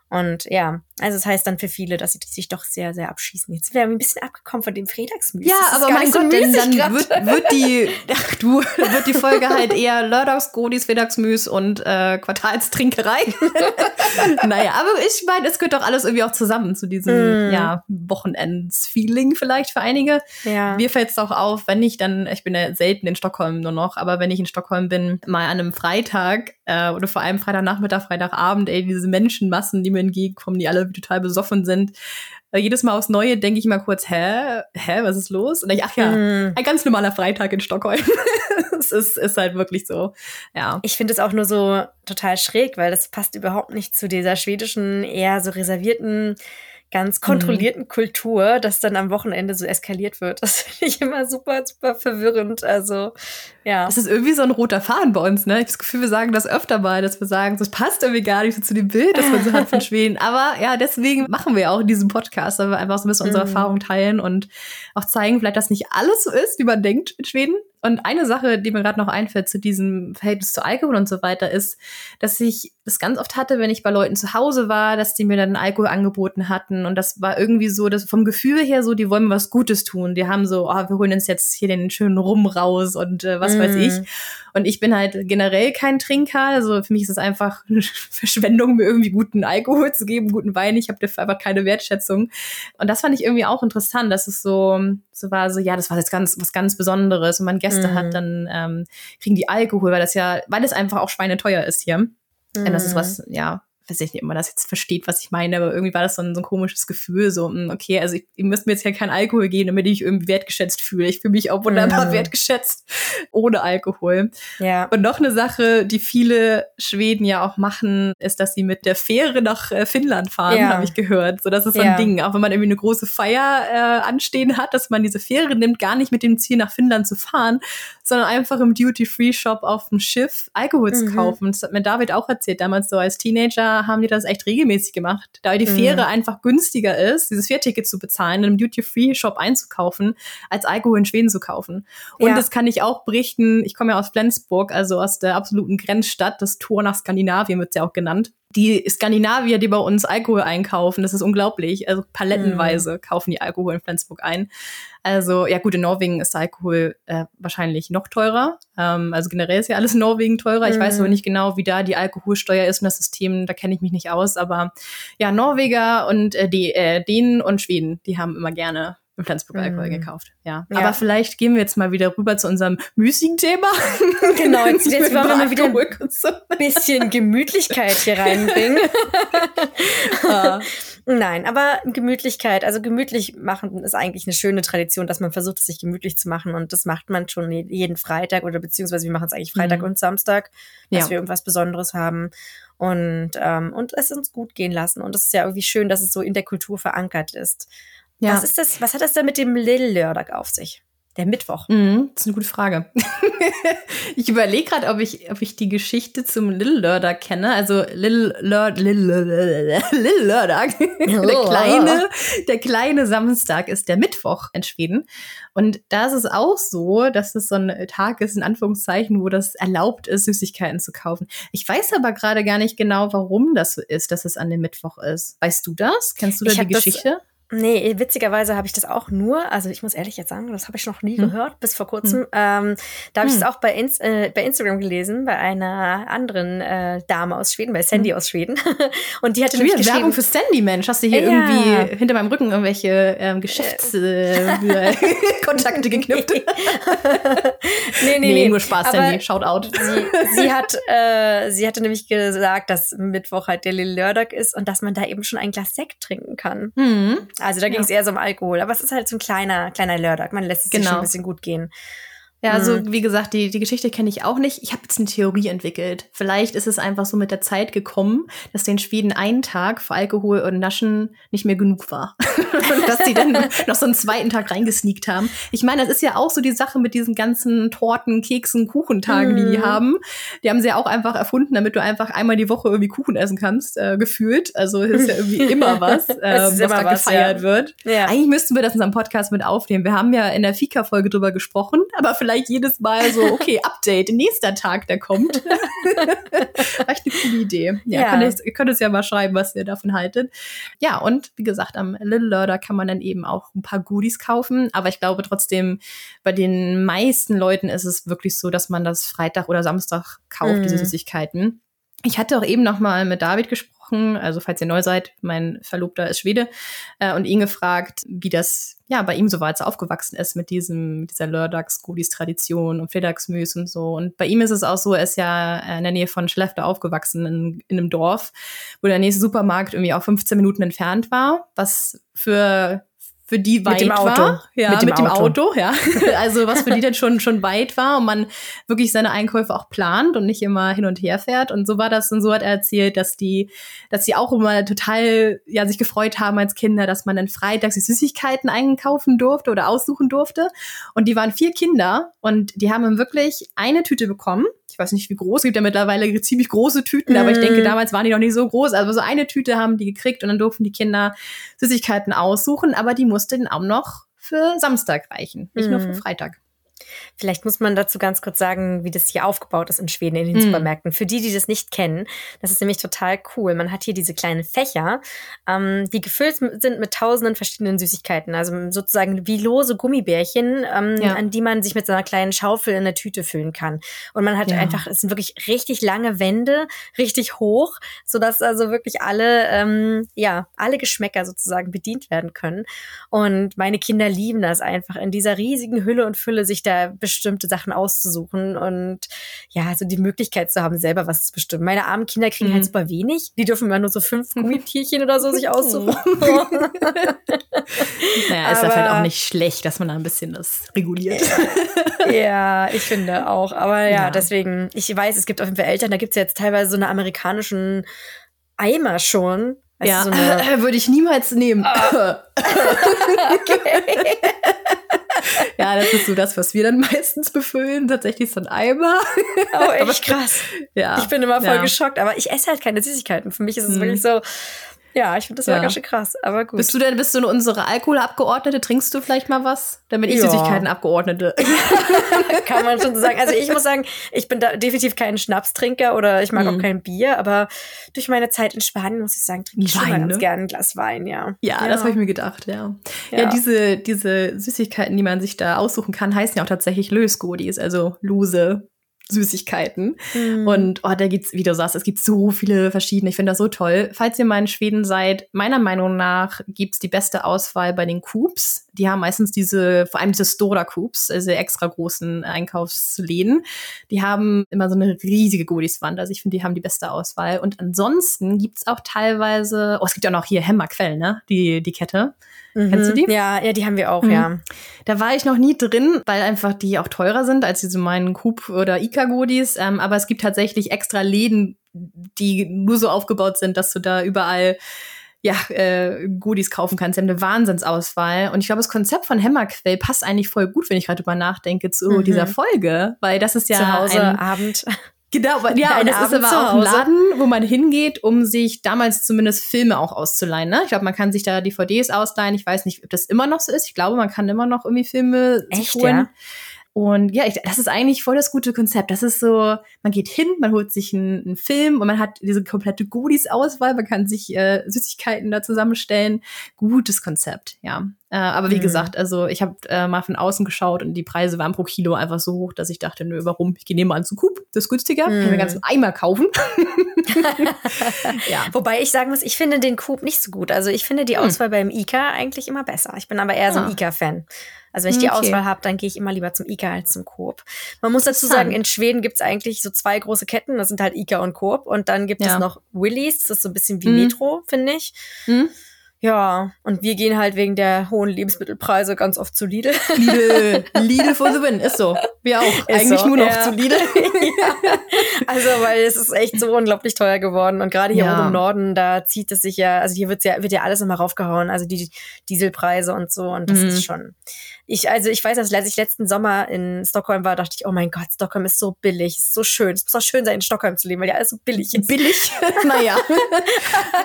[SPEAKER 2] Und ja, also es das heißt dann für viele, dass sie sich doch sehr, sehr abschießen. Jetzt wären wir ein bisschen abgekommen von dem Freitagsmüs.
[SPEAKER 1] Ja, aber mein Gott, denn dann wird, wird die, ach du, wird die Folge halt eher Lördagsgodis, Freitagsmüs und äh, Quartalstrinkerei. naja, aber ich meine, es gehört doch alles irgendwie auch zusammen zu diesem, mm. ja, Wochenends-Feeling vielleicht für einige. Ja. Mir fällt es auch auf, wenn ich dann, ich bin ja selten in Stockholm nur noch, aber wenn ich in Stockholm bin, mal an einem Freitag äh, oder vor allem Freitagnachmittag, Freitagabend, ey, diese Menschenmassen, die mir entgegenkommen, die alle total besoffen sind. Äh, jedes Mal aufs Neue denke ich mal kurz, hä, hä, was ist los? Und ich, ach ja, mm. ein ganz normaler Freitag in Stockholm. es ist, ist halt wirklich so, ja.
[SPEAKER 2] Ich finde es auch nur so total schräg, weil das passt überhaupt nicht zu dieser schwedischen, eher so reservierten ganz kontrollierten mhm. Kultur, das dann am Wochenende so eskaliert wird. Das finde ich immer super, super verwirrend. Also, ja.
[SPEAKER 1] Das ist irgendwie so ein roter Faden bei uns, ne? Ich habe das Gefühl, wir sagen das öfter mal, dass wir sagen, das passt irgendwie gar nicht so zu dem Bild, das man so hat von Schweden. Aber ja, deswegen machen wir auch diesen Podcast, weil wir einfach so ein bisschen unsere mhm. Erfahrung teilen und auch zeigen, vielleicht, dass nicht alles so ist, wie man denkt in Schweden. Und eine Sache, die mir gerade noch einfällt zu diesem Verhältnis zu Alkohol und so weiter, ist, dass ich das ganz oft hatte, wenn ich bei Leuten zu Hause war, dass die mir dann Alkohol angeboten hatten. Und das war irgendwie so, dass vom Gefühl her so, die wollen mir was Gutes tun. Die haben so, oh, wir holen uns jetzt hier den schönen Rum raus und äh, was mm. weiß ich. Und ich bin halt generell kein Trinker. Also für mich ist es einfach eine Verschwendung, mir irgendwie guten Alkohol zu geben, guten Wein. Ich habe dafür einfach keine Wertschätzung. Und das fand ich irgendwie auch interessant, dass es so, so war, so, ja, das war jetzt ganz, was ganz Besonderes. Und man Gäste mhm. hat, dann ähm, kriegen die Alkohol, weil das ja, weil es einfach auch schweineteuer ist hier. Mhm. Und das ist was, ja, weiß ich nicht, ob man das jetzt versteht, was ich meine, aber irgendwie war das so ein, so ein komisches Gefühl, so, hm, okay, also ich, ihr müsst mir jetzt ja keinen Alkohol geben, damit ich irgendwie wertgeschätzt fühle. Ich fühle mich auch wunderbar mm. wertgeschätzt ohne Alkohol. Ja. Und noch eine Sache, die viele Schweden ja auch machen, ist, dass sie mit der Fähre nach äh, Finnland fahren, ja. habe ich gehört. So, das ist so ein ja. Ding. Auch wenn man irgendwie eine große Feier äh, anstehen hat, dass man diese Fähre nimmt, gar nicht mit dem Ziel nach Finnland zu fahren, sondern einfach im Duty-Free-Shop auf dem Schiff Alkohol mhm. zu kaufen. Das hat mir David auch erzählt, damals so als Teenager haben die das echt regelmäßig gemacht. Da die Fähre mhm. einfach günstiger ist, dieses Fährticket zu bezahlen, in einem Duty-Free-Shop einzukaufen, als Alkohol in Schweden zu kaufen. Und ja. das kann ich auch berichten, ich komme ja aus Flensburg, also aus der absoluten Grenzstadt, das Tor nach Skandinavien wird ja auch genannt. Die Skandinavier, die bei uns Alkohol einkaufen, das ist unglaublich. Also palettenweise mm. kaufen die Alkohol in Flensburg ein. Also ja gut, in Norwegen ist Alkohol äh, wahrscheinlich noch teurer. Ähm, also generell ist ja alles in Norwegen teurer. Ich mm. weiß aber mhm. nicht genau, wie da die Alkoholsteuer ist und das System, da kenne ich mich nicht aus. Aber ja, Norweger und äh, die äh, Dänen und Schweden, die haben immer gerne in Flensburg Alkohol mm. gekauft. Ja. ja. Aber vielleicht gehen wir jetzt mal wieder rüber zu unserem müßigen Thema.
[SPEAKER 2] Genau, jetzt, jetzt wollen wir mal wieder ein bisschen Gemütlichkeit hier reinbringen. ah. Nein, aber Gemütlichkeit, also gemütlich machen ist eigentlich eine schöne Tradition, dass man versucht, es sich gemütlich zu machen. Und das macht man schon jeden Freitag oder beziehungsweise wir machen es eigentlich Freitag mhm. und Samstag, dass ja. wir irgendwas Besonderes haben und, ähm, und es uns gut gehen lassen. Und es ist ja irgendwie schön, dass es so in der Kultur verankert ist. Ja. Was ist das? Was hat das denn mit dem Little Lördag auf sich? Der Mittwoch.
[SPEAKER 1] Mhm, das ist eine gute Frage. ich überlege gerade, ob ich, ob ich die Geschichte zum Little Lördag kenne. Also Little Lördag, Little, Little Lördag. der kleine, der kleine Samstag ist der Mittwoch in Schweden. Und da ist es auch so, dass es so ein Tag ist, in Anführungszeichen, wo das erlaubt ist, Süßigkeiten zu kaufen. Ich weiß aber gerade gar nicht genau, warum das so ist, dass es an dem Mittwoch ist. Weißt du das? Kennst du da die Geschichte? Das
[SPEAKER 2] Nee, witzigerweise habe ich das auch nur, also ich muss ehrlich jetzt sagen, das habe ich noch nie hm. gehört, bis vor kurzem. Hm. Ähm, da habe ich es hm. auch bei, Inst äh, bei Instagram gelesen, bei einer anderen äh, Dame aus Schweden, bei Sandy hm. aus Schweden. Und die hatte
[SPEAKER 1] nämlich geschrieben... Werbung für Sandy, Mensch. Hast du hier ja. irgendwie hinter meinem Rücken irgendwelche ähm, Geschäftskontakte äh, geknüpft? nee, nee, nee, nee, nur Spaß, Sandy. Shout out.
[SPEAKER 2] Sie, sie, hat, äh, sie hatte nämlich gesagt, dass Mittwoch halt der Lille Lördag ist und dass man da eben schon ein Glas Sekt trinken kann. Mhm. Also da ging es eher so um Alkohol. Aber es ist halt so ein kleiner, kleiner Lördag. Man lässt es genau. sich schon ein bisschen gut gehen.
[SPEAKER 1] Ja, also mhm. wie gesagt, die, die Geschichte kenne ich auch nicht. Ich habe jetzt eine Theorie entwickelt. Vielleicht ist es einfach so mit der Zeit gekommen, dass den Schweden einen Tag für Alkohol und Naschen nicht mehr genug war. und dass sie dann noch so einen zweiten Tag reingesneakt haben. Ich meine, das ist ja auch so die Sache mit diesen ganzen Torten, Keksen, Kuchentagen, mhm. die die mhm. haben. Die haben sie ja auch einfach erfunden, damit du einfach einmal die Woche irgendwie Kuchen essen kannst, äh, gefühlt. Also es ist ja irgendwie immer was, äh, was da gefeiert ja. wird. Ja. Eigentlich müssten wir das in unserem Podcast mit aufnehmen. Wir haben ja in der Fika-Folge drüber gesprochen, aber vielleicht vielleicht jedes Mal so, okay, Update, nächster Tag, der kommt. Echt eine coole Idee. Ja, ja. Könnt ihr, könnt es ja mal schreiben, was ihr davon haltet. Ja, und wie gesagt, am Little Lurder kann man dann eben auch ein paar Goodies kaufen. Aber ich glaube trotzdem, bei den meisten Leuten ist es wirklich so, dass man das Freitag oder Samstag kauft, mm. diese mhm. Süßigkeiten. Ich hatte auch eben noch mal mit David gesprochen, also falls ihr neu seid, mein Verlobter ist Schwede, äh, und ihn gefragt, wie das ja, bei ihm so war, als er aufgewachsen ist mit diesem, dieser Lördags-Goodies-Tradition und Fredagsmüs und so. Und bei ihm ist es auch so, er ist ja in der Nähe von Schlefter aufgewachsen, in, in einem Dorf, wo der nächste Supermarkt irgendwie auch 15 Minuten entfernt war, was für für die weit mit war. Ja, mit dem, mit dem Auto. Auto. ja. Also was für die dann schon, schon weit war und man wirklich seine Einkäufe auch plant und nicht immer hin und her fährt. Und so war das und so hat er erzählt, dass die, dass sie auch immer total, ja, sich gefreut haben als Kinder, dass man dann freitags die Süßigkeiten einkaufen durfte oder aussuchen durfte. Und die waren vier Kinder und die haben wirklich eine Tüte bekommen ich weiß nicht wie groß, es gibt ja mittlerweile ziemlich große Tüten, mm. aber ich denke, mhm. damals waren die noch nicht so groß. Also so eine Tüte haben die gekriegt und dann durften die Kinder Süßigkeiten aussuchen, aber die mussten auch noch für Samstag reichen, nicht mm. nur für mhm. Freitag.
[SPEAKER 2] Vielleicht muss man dazu ganz kurz sagen, wie das hier aufgebaut ist in Schweden in den hm. Supermärkten. Für die, die das nicht kennen, das ist nämlich total cool. Man hat hier diese kleinen Fächer, ähm, die gefüllt sind mit tausenden verschiedenen Süßigkeiten. Also sozusagen wie lose Gummibärchen, ähm, ja. an die man sich mit so einer kleinen Schaufel in der Tüte füllen kann. Und man hat ja. einfach, es sind wirklich richtig lange Wände, richtig hoch, sodass also wirklich alle, ähm, ja, alle Geschmäcker sozusagen bedient werden können. Und meine Kinder lieben das einfach, in dieser riesigen Hülle und Fülle sich da bestimmte Sachen auszusuchen und ja, so die Möglichkeit zu haben, selber was zu bestimmen. Meine armen Kinder kriegen halt mhm. halt super wenig. Die dürfen immer nur so fünf Gummitierchen oder so sich aussuchen.
[SPEAKER 1] naja, ist ja vielleicht auch nicht schlecht, dass man da ein bisschen das reguliert.
[SPEAKER 2] ja, ich finde auch. Aber ja, ja, deswegen, ich weiß, es gibt auf jeden Fall Eltern, da gibt es ja jetzt teilweise so eine amerikanischen Eimer schon.
[SPEAKER 1] Weißt ja, so eine... würde ich niemals nehmen. Ah. okay ja, das ist so das, was wir dann meistens befüllen. Tatsächlich so ein Eimer.
[SPEAKER 2] Oh, echt krass. ja. Ich bin immer voll ja. geschockt, aber ich esse halt keine Süßigkeiten. Für mich ist es mhm. wirklich so, Ja, ich finde das ja. war ganz schön krass, aber gut.
[SPEAKER 1] Bist du denn, bist du unsere Alkoholabgeordnete? Trinkst du vielleicht mal was? Damit ich ja. Süßigkeitenabgeordnete.
[SPEAKER 2] Kann man schon so sagen. Also ich muss sagen, ich bin da definitiv kein Schnapstrinker oder ich mag mhm. auch kein Bier, aber durch meine Zeit in Spanien muss ich sagen, trinke ich Wein, schon mal ganz ne? gerne ein Glas Wein, ja.
[SPEAKER 1] Ja, ja. das habe ich mir gedacht, ja. ja. Ja, diese, diese Süßigkeiten, die man sich da aussuchen kann, heißen ja auch tatsächlich Lösgodis, also Lose. Süßigkeiten. Mhm. Und oh, da gibt's, wie du sagst, es gibt so viele verschiedene. Ich finde das so toll. Falls ihr mal in Schweden seid, meiner Meinung nach gibt's die beste Auswahl bei den Coops. Die haben meistens diese, vor allem diese Stora Coops, also extra großen Einkaufsläden. Die haben immer so eine riesige Godiswand. Also ich finde, die haben die beste Auswahl. Und ansonsten gibt's auch teilweise, oh, es gibt ja auch noch hier Hämmerquell, ne? Die, die Kette.
[SPEAKER 2] Mhm. Kennst du die? Ja, ja, die haben wir auch, mhm. ja.
[SPEAKER 1] Da war ich noch nie drin, weil einfach die auch teurer sind als diese meinen Coop oder Ika-Godis. Ähm, aber es gibt tatsächlich extra Läden, die nur so aufgebaut sind, dass du da überall ja, äh, Goodies kaufen kannst. Sie haben eine Wahnsinnsauswahl. Und ich glaube, das Konzept von Hämmerquell passt eigentlich voll gut, wenn ich gerade drüber nachdenke, zu mhm. dieser Folge. Weil das ist ja
[SPEAKER 2] Zu Hause,
[SPEAKER 1] ein,
[SPEAKER 2] Abend.
[SPEAKER 1] Genau, ja, und es ist aber auch ein Laden, wo man hingeht, um sich damals zumindest Filme auch auszuleihen. Ne? Ich glaube, man kann sich da DVDs ausleihen. Ich weiß nicht, ob das immer noch so ist. Ich glaube, man kann immer noch irgendwie Filme
[SPEAKER 2] Echt, holen. Ja?
[SPEAKER 1] Und ja, ich, das ist eigentlich voll das gute Konzept. Das ist so, man geht hin, man holt sich einen, einen Film und man hat diese komplette Goodies-Auswahl, man kann sich äh, Süßigkeiten da zusammenstellen. Gutes Konzept, ja. Äh, aber wie mhm. gesagt, also ich habe äh, mal von außen geschaut und die Preise waren pro Kilo einfach so hoch, dass ich dachte, nö, warum? Ich gehe nebenan zu Coop, das ist günstiger, mhm. kann mir einen ganzen Eimer kaufen.
[SPEAKER 2] ja. Wobei ich sagen muss, ich finde den Coop nicht so gut. Also ich finde die hm. Auswahl mhm. beim Ika eigentlich immer besser. Ich bin aber eher so ein ah. Ika-Fan. Also wenn ich die okay. Auswahl habe, dann gehe ich immer lieber zum Ika als zum Coop. Man muss dazu sagen, in Schweden gibt es eigentlich so zwei große Ketten. Das sind halt Ika und Coop. Und dann gibt ja. es noch Willys. Das ist so ein bisschen wie mhm. Metro, finde ich. Mhm. Ja, und wir gehen halt wegen der hohen Lebensmittelpreise ganz oft zu Lidl.
[SPEAKER 1] Lidl, Lidl for the win, ist so. Wir auch. Ist Eigentlich so, nur noch ja. zu Lidl. ja.
[SPEAKER 2] Also, weil es ist echt so unglaublich teuer geworden. Und gerade hier ja. oben im Norden, da zieht es sich ja, also hier wird's ja, wird ja alles immer raufgehauen, also die Dieselpreise und so. Und das mhm. ist schon, ich, also ich weiß, als ich letzten Sommer in Stockholm war, dachte ich, oh mein Gott, Stockholm ist so billig, ist so schön. Es muss auch schön sein, in Stockholm zu leben, weil ja alles so billig ist.
[SPEAKER 1] Billig? naja.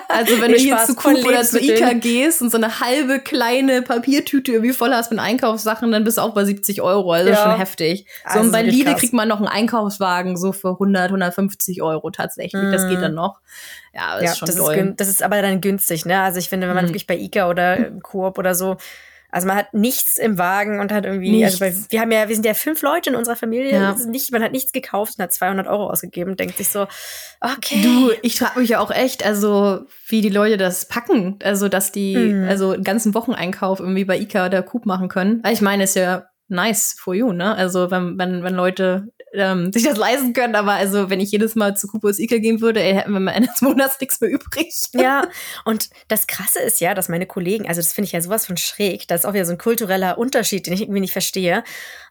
[SPEAKER 1] also wenn nee, du hier Spaß, zu Coop oder zu Ika gehst und so eine halbe kleine Papiertüte irgendwie voll hast mit Einkaufssachen, dann bist du auch bei 70 Euro. Also ja. schon heftig. So, also und bei Lidl kriegt man noch einen Einkaufswagen so für 100, 150 Euro tatsächlich. Mm. Das geht dann noch. Ja, das ja, ist schon
[SPEAKER 2] das
[SPEAKER 1] toll.
[SPEAKER 2] Ist, das ist aber dann günstig, ne? Also ich finde, wenn man mm. wirklich bei Ika oder Coop oder so also man hat nichts im Wagen und hat irgendwie, nichts. also bei, wir haben ja, wir sind ja fünf Leute in unserer Familie, ja. nicht, man hat nichts gekauft und hat 200 Euro ausgegeben und denkt sich so, okay.
[SPEAKER 1] Du, ich frage mich ja auch echt, also wie die Leute das packen, also dass die, mhm. also einen ganzen Wocheneinkauf irgendwie bei Ika oder Coop machen können. Ich meine, ist ja nice for you, ne? Also wenn, wenn, wenn Leute ähm, sich das leisten können, aber also wenn ich jedes Mal zu Kupus Ika gehen würde, ey, hätten wir am Ende des Monats nichts mehr übrig.
[SPEAKER 2] Ja, und das Krasse ist ja, dass meine Kollegen, also das finde ich ja sowas von schräg, das ist auch wieder so ein kultureller Unterschied, den ich irgendwie nicht verstehe.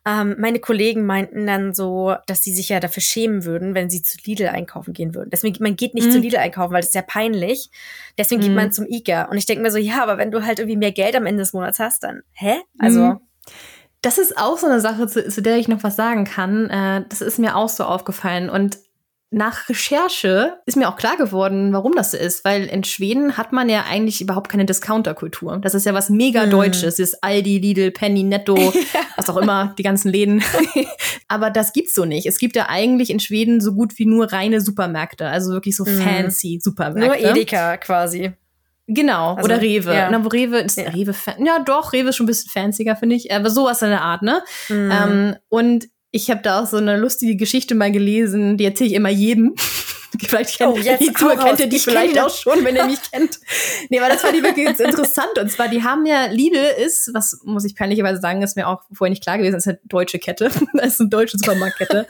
[SPEAKER 2] Ähm, meine Kollegen meinten dann so, dass sie sich ja dafür schämen würden, wenn sie zu Lidl einkaufen gehen würden. Deswegen, man geht nicht mm. zu Lidl einkaufen, weil das ist ja peinlich. Deswegen mm. geht man zum Ika. Und ich denke mir so, ja, aber wenn du halt irgendwie mehr Geld am Ende des Monats hast, dann, hä? Also. Mm.
[SPEAKER 1] Das ist auch so eine Sache, zu, zu der ich noch was sagen kann. Äh, das ist mir auch so aufgefallen. Und nach Recherche ist mir auch klar geworden, warum das so ist, weil in Schweden hat man ja eigentlich überhaupt keine Discounter-Kultur. Das ist ja was mega hm. Deutsches, das ist Aldi, Lidl, Penny, Netto, was auch immer, die ganzen Läden. Aber das gibt's so nicht. Es gibt ja eigentlich in Schweden so gut wie nur reine Supermärkte, also wirklich so hm. fancy Supermärkte.
[SPEAKER 2] Nur Edeka quasi.
[SPEAKER 1] Genau, also, oder Rewe. Ja. Na, wo Rewe ist ja. Rewe ja doch, Rewe ist schon ein bisschen fancier, finde ich, aber sowas in der Art, ne? Mhm. Ähm, und ich habe da auch so eine lustige Geschichte mal gelesen, die erzähle ich immer jedem. vielleicht kennt, oh, jetzt die Tour kennt ihr die ich vielleicht auch schon, wenn ihr mich kennt. Nee, aber das war die wirklich interessant. Und zwar, die haben ja, Lidl ist, was muss ich peinlicherweise sagen, ist mir auch vorher nicht klar gewesen, ist eine deutsche Kette. das ist eine deutsche Supermarktkette.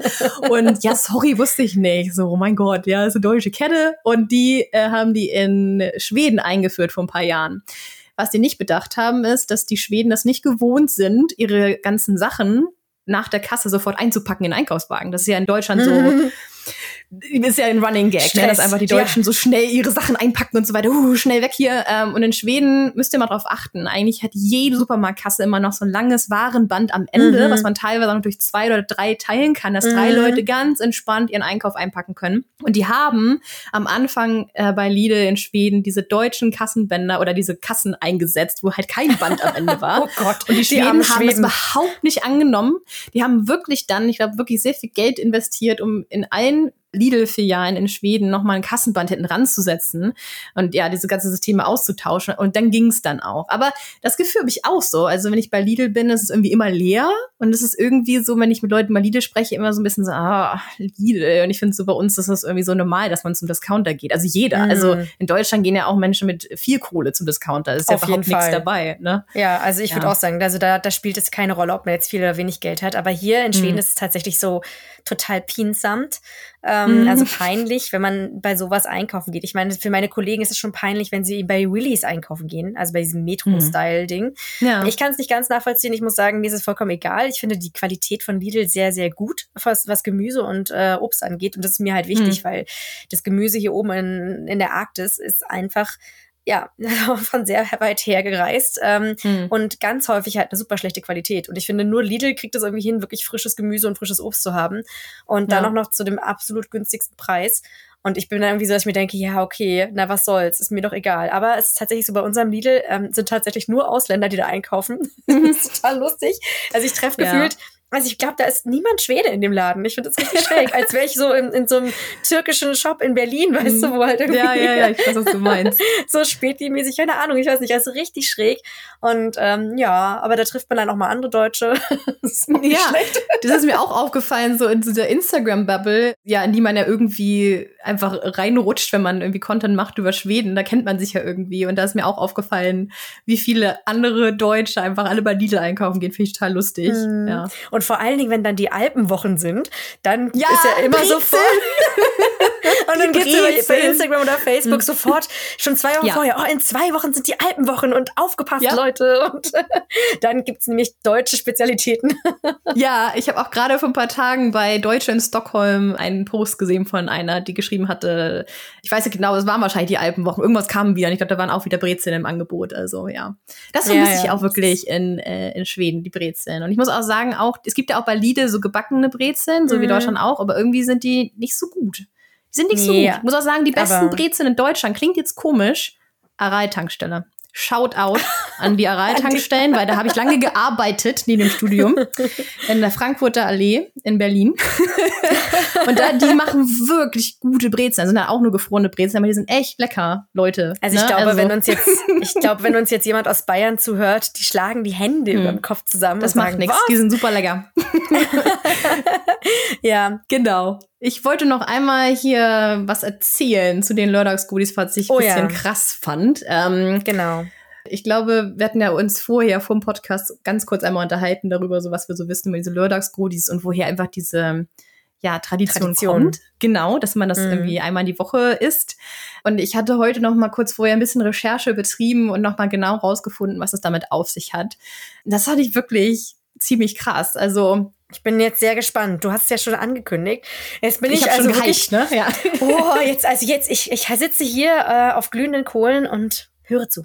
[SPEAKER 1] und ja, sorry, wusste ich nicht. So, oh mein Gott, ja, ist eine deutsche Kette. Und die äh, haben die in Schweden eingeführt vor ein paar Jahren. Was die nicht bedacht haben, ist, dass die Schweden das nicht gewohnt sind, ihre ganzen Sachen nach der Kasse sofort einzupacken in den Einkaufswagen. Das ist ja in Deutschland so ist ja ein Running Gag, ne, dass einfach die Deutschen ja. so schnell ihre Sachen einpacken und so weiter, uh, schnell weg hier. Ähm, und in Schweden müsst ihr mal drauf achten. Eigentlich hat jede Supermarktkasse immer noch so ein langes Warenband am Ende, mhm. was man teilweise noch durch zwei oder drei teilen kann, dass mhm. drei Leute ganz entspannt ihren Einkauf einpacken können. Und die haben am Anfang äh, bei Lidl in Schweden diese deutschen Kassenbänder oder diese Kassen eingesetzt, wo halt kein Band am Ende war.
[SPEAKER 2] oh Gott.
[SPEAKER 1] Und die, die Schweden haben Schweden. das überhaupt nicht angenommen. Die haben wirklich dann, ich glaube, wirklich sehr viel Geld investiert, um in allen Lidl-Filialen in Schweden nochmal ein Kassenband hinten ranzusetzen und ja, diese ganze Systeme auszutauschen. Und dann ging es dann auch. Aber das Gefühl habe ich auch so. Also wenn ich bei Lidl bin, ist es irgendwie immer leer. Und es ist irgendwie so, wenn ich mit Leuten mal Lidl spreche, immer so ein bisschen so, ah, Lidl. Und ich finde so bei uns ist das irgendwie so normal, dass man zum Discounter geht. Also jeder. Mhm. Also in Deutschland gehen ja auch Menschen mit viel Kohle zum Discounter. ist Auf ja überhaupt nichts dabei. Ne?
[SPEAKER 2] Ja, also ich ja. würde auch sagen, also da, da spielt es keine Rolle, ob man jetzt viel oder wenig Geld hat. Aber hier in Schweden mhm. ist es tatsächlich so total pinsamt. Ähm, mhm. Also peinlich, wenn man bei sowas einkaufen geht. Ich meine, für meine Kollegen ist es schon peinlich, wenn sie bei Willis einkaufen gehen, also bei diesem Metro-Style-Ding. Ja. Ich kann es nicht ganz nachvollziehen. Ich muss sagen, mir ist es vollkommen egal. Ich finde die Qualität von Lidl sehr, sehr gut, was, was Gemüse und äh, Obst angeht. Und das ist mir halt wichtig, mhm. weil das Gemüse hier oben in, in der Arktis ist einfach ja, von sehr weit her gereist ähm, hm. und ganz häufig halt eine super schlechte Qualität. Und ich finde, nur Lidl kriegt es irgendwie hin, wirklich frisches Gemüse und frisches Obst zu haben. Und ja. dann auch noch zu dem absolut günstigsten Preis. Und ich bin dann irgendwie so, dass ich mir denke, ja, okay, na was soll's, ist mir doch egal. Aber es ist tatsächlich so, bei unserem Lidl ähm, sind tatsächlich nur Ausländer, die da einkaufen. das ist total lustig. Also ich treffe ja. gefühlt also ich glaube, da ist niemand Schwede in dem Laden. Ich finde das richtig schräg, als wäre ich so in, in so einem türkischen Shop in Berlin, weißt du, wo halt irgendwie.
[SPEAKER 1] Ja, ja, ja, ich weiß, was du meinst.
[SPEAKER 2] so spätmäßig, keine Ahnung, ich weiß nicht, also richtig schräg. Und ähm, ja, aber da trifft man dann auch mal andere Deutsche.
[SPEAKER 1] das ja, schlecht. das ist mir auch aufgefallen, so in dieser Instagram-Bubble, ja, in die man ja irgendwie einfach reinrutscht, wenn man irgendwie Content macht über Schweden. Da kennt man sich ja irgendwie. Und da ist mir auch aufgefallen, wie viele andere Deutsche einfach alle bei Lidl einkaufen gehen. Finde ich total lustig. Mhm. Ja.
[SPEAKER 2] Und und vor allen Dingen, wenn dann die Alpenwochen sind, dann ja, ist ja immer Brezel. sofort. und dann geht's über, bei Instagram oder Facebook mhm. sofort schon zwei Wochen ja. vorher. Oh, in zwei Wochen sind die Alpenwochen und aufgepasst, ja. Leute. Und dann gibt's nämlich deutsche Spezialitäten.
[SPEAKER 1] ja, ich habe auch gerade vor ein paar Tagen bei Deutsche in Stockholm einen Post gesehen von einer, die geschrieben hatte, ich weiß nicht genau, es waren wahrscheinlich die Alpenwochen. Irgendwas kam wieder und ich glaube, da waren auch wieder Brezeln im Angebot. Also ja. Das vermisse ja, ich auch wirklich in, äh, in Schweden, die Brezeln. Und ich muss auch sagen, auch es gibt ja auch bei Lidl so gebackene Brezeln, so mhm. wie Deutschland auch, aber irgendwie sind die nicht so gut. Sind nicht so gut. Ich muss auch sagen, die besten Brezeln in Deutschland klingt jetzt komisch. Aral-Tankstelle. Shoutout an die Aral-Tankstellen, weil da habe ich lange gearbeitet neben dem Studium in der Frankfurter Allee in Berlin. und da, die machen wirklich gute Brezeln. Das sind ja auch nur gefrorene Brezeln, aber die sind echt lecker, Leute.
[SPEAKER 2] Also ich ne? glaube, also. wenn uns jetzt, ich glaube, wenn uns jetzt jemand aus Bayern zuhört, die schlagen die Hände hm. über dem Kopf zusammen.
[SPEAKER 1] Das macht nichts. Die sind super lecker.
[SPEAKER 2] ja,
[SPEAKER 1] genau. Ich wollte noch einmal hier was erzählen zu den Lördags-Goodies, was ich ein oh, bisschen ja. krass fand.
[SPEAKER 2] Ähm, genau.
[SPEAKER 1] Ich glaube, wir hatten ja uns vorher vor dem Podcast ganz kurz einmal unterhalten darüber, so was wir so wissen über diese Lördags-Goodies und woher einfach diese ja, Tradition, Tradition, kommt. Genau, dass man das mhm. irgendwie einmal in die Woche isst. Und ich hatte heute noch mal kurz vorher ein bisschen Recherche betrieben und noch mal genau rausgefunden, was es damit auf sich hat. Das fand ich wirklich ziemlich krass. Also
[SPEAKER 2] ich bin jetzt sehr gespannt. Du hast es ja schon angekündigt. Jetzt bin ich,
[SPEAKER 1] ich
[SPEAKER 2] also
[SPEAKER 1] schon wirklich, ne? Ja.
[SPEAKER 2] Oh, jetzt also jetzt ich ich sitze hier äh, auf glühenden Kohlen und höre zu.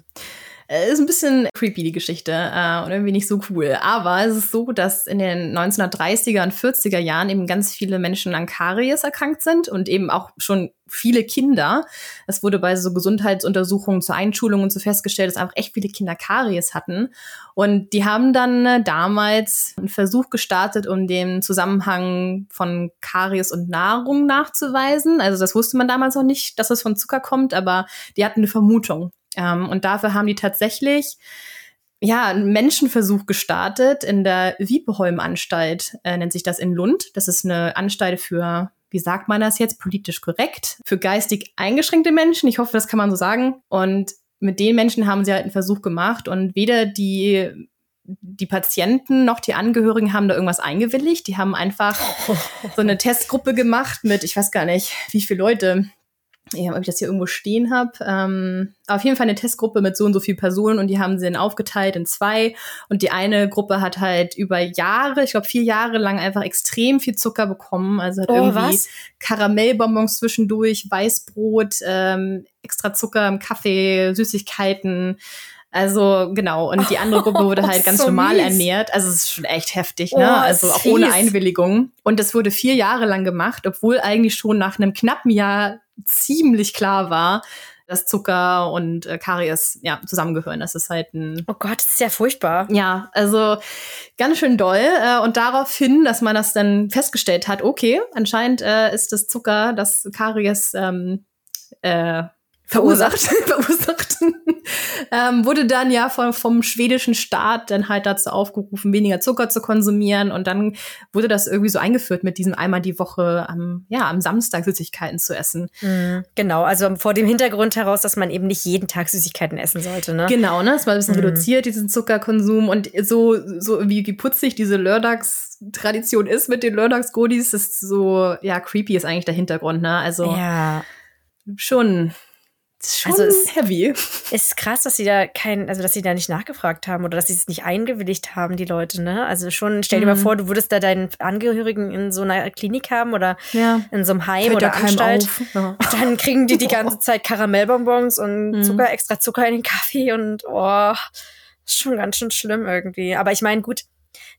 [SPEAKER 1] Äh, ist ein bisschen creepy, die Geschichte, äh, und irgendwie nicht so cool. Aber es ist so, dass in den 1930er und 40er Jahren eben ganz viele Menschen an Karies erkrankt sind und eben auch schon viele Kinder. Es wurde bei so Gesundheitsuntersuchungen zur Einschulung und so festgestellt, dass einfach echt viele Kinder Karies hatten. Und die haben dann äh, damals einen Versuch gestartet, um den Zusammenhang von Karies und Nahrung nachzuweisen. Also das wusste man damals noch nicht, dass es von Zucker kommt, aber die hatten eine Vermutung. Ähm, und dafür haben die tatsächlich ja, einen Menschenversuch gestartet in der Wiebeholm-Anstalt, äh, nennt sich das in Lund. Das ist eine Anstalt für, wie sagt man das jetzt, politisch korrekt, für geistig eingeschränkte Menschen. Ich hoffe, das kann man so sagen. Und mit den Menschen haben sie halt einen Versuch gemacht und weder die die Patienten noch die Angehörigen haben da irgendwas eingewilligt. Die haben einfach so eine Testgruppe gemacht mit, ich weiß gar nicht, wie viele Leute, ja, ob ich das hier irgendwo stehen habe. Ähm, auf jeden Fall eine Testgruppe mit so und so vielen Personen und die haben sie dann aufgeteilt in zwei. Und die eine Gruppe hat halt über Jahre, ich glaube vier Jahre lang einfach extrem viel Zucker bekommen. Also hat oh, irgendwie was? Karamellbonbons zwischendurch, Weißbrot, ähm, extra Zucker im Kaffee, Süßigkeiten. Also genau, und die andere Gruppe wurde halt ganz so normal mies. ernährt. Also es ist schon echt heftig, ne? Oh, also auch fies. ohne Einwilligung. Und das wurde vier Jahre lang gemacht, obwohl eigentlich schon nach einem knappen Jahr ziemlich klar war, dass Zucker und äh, Karies ja zusammengehören. Das ist halt ein
[SPEAKER 2] Oh Gott, das ist ja furchtbar.
[SPEAKER 1] Ja, also ganz schön doll äh, und daraufhin, dass man das dann festgestellt hat, okay, anscheinend äh, ist das Zucker, das Karies ähm, äh, verursacht, verursacht ähm, wurde dann ja vom, vom schwedischen Staat dann halt dazu aufgerufen, weniger Zucker zu konsumieren und dann wurde das irgendwie so eingeführt mit diesem einmal die Woche am, ja, am Samstag Süßigkeiten zu essen.
[SPEAKER 2] Mhm, genau, also vor dem Hintergrund heraus, dass man eben nicht jeden Tag Süßigkeiten essen sollte, ne?
[SPEAKER 1] Genau, ne? Es war ein bisschen mhm. reduziert, diesen Zuckerkonsum und so, so wie, wie putzig diese Lördags-Tradition ist mit den Lördags-Godis, ist so, ja, creepy ist eigentlich der Hintergrund, ne? Also
[SPEAKER 2] ja.
[SPEAKER 1] schon
[SPEAKER 2] Schon also ist heavy. Ist krass, dass sie da kein, also dass sie da nicht nachgefragt haben oder dass sie es nicht eingewilligt haben, die Leute, ne? Also schon, stell dir mhm. mal vor, du würdest da deinen Angehörigen in so einer Klinik haben oder ja. in so einem Heim Fällt oder Anstalt. Ja. Dann kriegen die die ganze Zeit Karamellbonbons und mhm. Zucker, extra Zucker in den Kaffee und oh, ist schon ganz schön schlimm irgendwie. Aber ich meine, gut,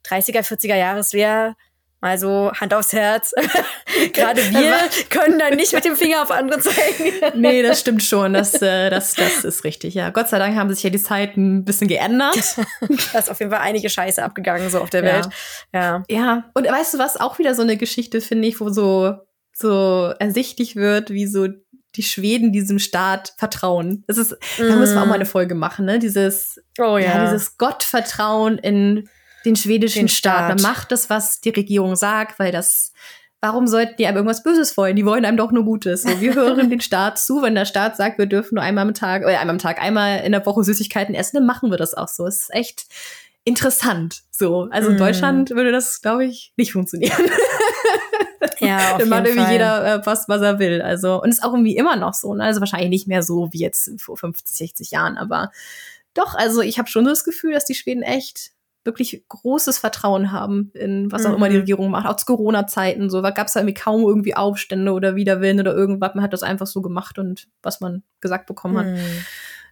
[SPEAKER 2] 30er, 40er Jahre, es wäre Mal so Hand aufs Herz. Gerade wir können dann nicht mit dem Finger auf andere zeigen.
[SPEAKER 1] nee, das stimmt schon. Das, äh, das, das ist richtig. Ja, Gott sei Dank haben sich ja die Zeiten ein bisschen geändert.
[SPEAKER 2] da ist auf jeden Fall einige Scheiße abgegangen so auf der Welt.
[SPEAKER 1] Ja. Ja. Und weißt du was? Auch wieder so eine Geschichte finde ich, wo so so ersichtlich wird, wie so die Schweden diesem Staat vertrauen. Das ist, mm. da müssen wir auch mal eine Folge machen, ne? Dieses, oh, ja. ja dieses Gottvertrauen in den schwedischen den Staat. Staat. Man macht das, was die Regierung sagt, weil das, warum sollten die einem irgendwas Böses wollen? Die wollen einem doch nur Gutes. So, wir hören den Staat zu, wenn der Staat sagt, wir dürfen nur einmal am Tag, oder einmal am Tag, einmal in der Woche Süßigkeiten essen, dann machen wir das auch so. Es ist echt interessant. So, also in mm. Deutschland würde das, glaube ich, nicht funktionieren.
[SPEAKER 2] Ja, auf
[SPEAKER 1] dann macht irgendwie Fall. jeder äh, was, was er will. Also, und ist auch irgendwie immer noch so, ne? Also wahrscheinlich nicht mehr so wie jetzt vor 50, 60 Jahren, aber doch, also ich habe schon das Gefühl, dass die Schweden echt wirklich großes Vertrauen haben in was auch mhm. immer die mhm. Regierung macht. Auch zu Corona-Zeiten so, gab es da irgendwie kaum irgendwie Aufstände oder Widerwillen oder irgendwas. Man hat das einfach so gemacht und was man gesagt bekommen hat. Mhm.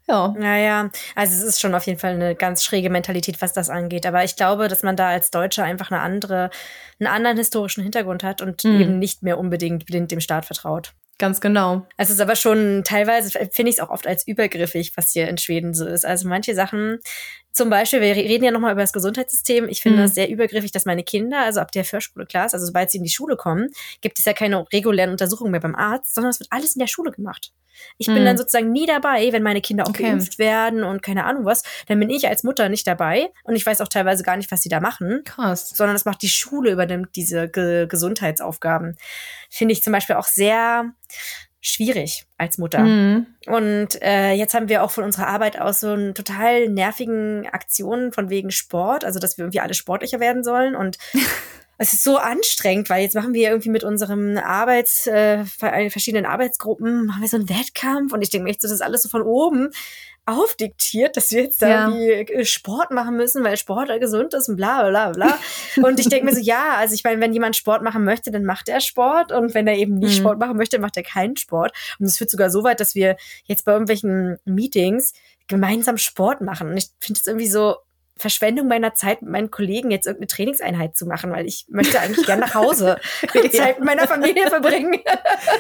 [SPEAKER 2] Ja. Naja, also es ist schon auf jeden Fall eine ganz schräge Mentalität, was das angeht. Aber ich glaube, dass man da als Deutscher einfach eine andere, einen anderen historischen Hintergrund hat und mhm. eben nicht mehr unbedingt blind dem Staat vertraut.
[SPEAKER 1] Ganz genau.
[SPEAKER 2] Es ist aber schon teilweise, finde ich es auch oft als übergriffig, was hier in Schweden so ist. Also manche Sachen, zum Beispiel, wir reden ja nochmal über das Gesundheitssystem. Ich finde mhm. das sehr übergriffig, dass meine Kinder, also ab der Förschule-Class, also sobald sie in die Schule kommen, gibt es ja keine regulären Untersuchungen mehr beim Arzt, sondern es wird alles in der Schule gemacht. Ich mhm. bin dann sozusagen nie dabei, wenn meine Kinder auch okay. geimpft werden und keine Ahnung was. Dann bin ich als Mutter nicht dabei und ich weiß auch teilweise gar nicht, was sie da machen.
[SPEAKER 1] Krass.
[SPEAKER 2] Sondern das macht die Schule, übernimmt diese Ge Gesundheitsaufgaben. Finde ich zum Beispiel auch sehr schwierig als Mutter. Mhm. Und äh, jetzt haben wir auch von unserer Arbeit aus so einen total nervigen Aktionen von wegen Sport, also dass wir irgendwie alle sportlicher werden sollen und es ist so anstrengend, weil jetzt machen wir irgendwie mit unserem Arbeits, äh, verschiedenen Arbeitsgruppen, machen wir so einen Wettkampf und ich denke mir echt so, das ist alles so von oben aufdiktiert, dass wir jetzt da ja. irgendwie äh, Sport machen müssen, weil Sport gesund ist und bla bla bla. und ich denke mir so, ja, also ich meine, wenn jemand Sport machen möchte, dann macht er Sport und wenn er eben nicht mhm. Sport machen möchte, macht er keinen Sport. Und es führt sogar so weit, dass wir jetzt bei irgendwelchen Meetings gemeinsam Sport machen. Und ich finde es irgendwie so, Verschwendung meiner Zeit mit meinen Kollegen jetzt irgendeine Trainingseinheit zu machen, weil ich möchte eigentlich gerne nach Hause die Zeit mit meiner Familie verbringen.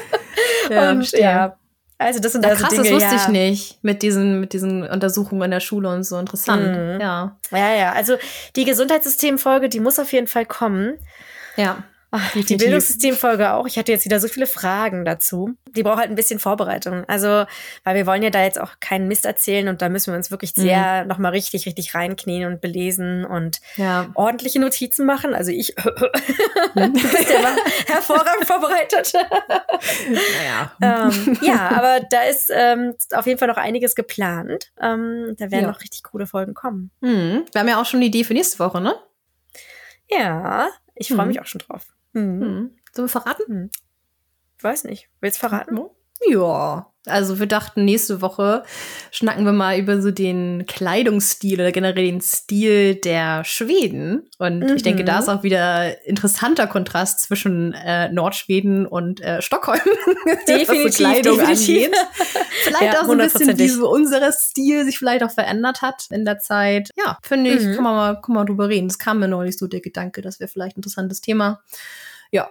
[SPEAKER 1] ja, und ja, also das sind ja, also krass, Dinge, das wusste ja. ich nicht mit diesen mit diesen Untersuchungen in der Schule und so interessant. Mhm. Ja.
[SPEAKER 2] Ja, ja, also die Gesundheitssystemfolge, die muss auf jeden Fall kommen.
[SPEAKER 1] Ja.
[SPEAKER 2] Ach, die Bildungssystemfolge auch. Ich hatte jetzt wieder so viele Fragen dazu. Die braucht halt ein bisschen Vorbereitung. Also, weil wir wollen ja da jetzt auch keinen Mist erzählen und da müssen wir uns wirklich mhm. sehr mhm. nochmal richtig, richtig reinknien und belesen und ja. ordentliche Notizen machen. Also ich mhm. bist ja hervorragend vorbereitet.
[SPEAKER 1] naja.
[SPEAKER 2] ähm, ja, aber da ist ähm, auf jeden Fall noch einiges geplant. Ähm, da werden ja. noch richtig coole Folgen kommen.
[SPEAKER 1] Mhm. Wir haben ja auch schon eine Idee für nächste Woche, ne?
[SPEAKER 2] Ja, ich freue mich mhm. auch schon drauf.
[SPEAKER 1] Mhm. Sollen wir verraten?
[SPEAKER 2] Hm. Weiß nicht. Willst du verraten?
[SPEAKER 1] Wo? Ja, also wir dachten, nächste Woche schnacken wir mal über so den Kleidungsstil oder generell den Stil der Schweden. Und mhm. ich denke, da ist auch wieder interessanter Kontrast zwischen äh, Nordschweden und äh, Stockholm.
[SPEAKER 2] Definitiv,
[SPEAKER 1] so Kleidung
[SPEAKER 2] definitiv.
[SPEAKER 1] angeht. Vielleicht ja, auch so ein bisschen, wie so unser Stil sich vielleicht auch verändert hat in der Zeit. Ja, finde ich, mhm. kann man mal, kann man mal drüber reden. Das kam mir neulich so der Gedanke, das wäre vielleicht ein interessantes Thema. Ja,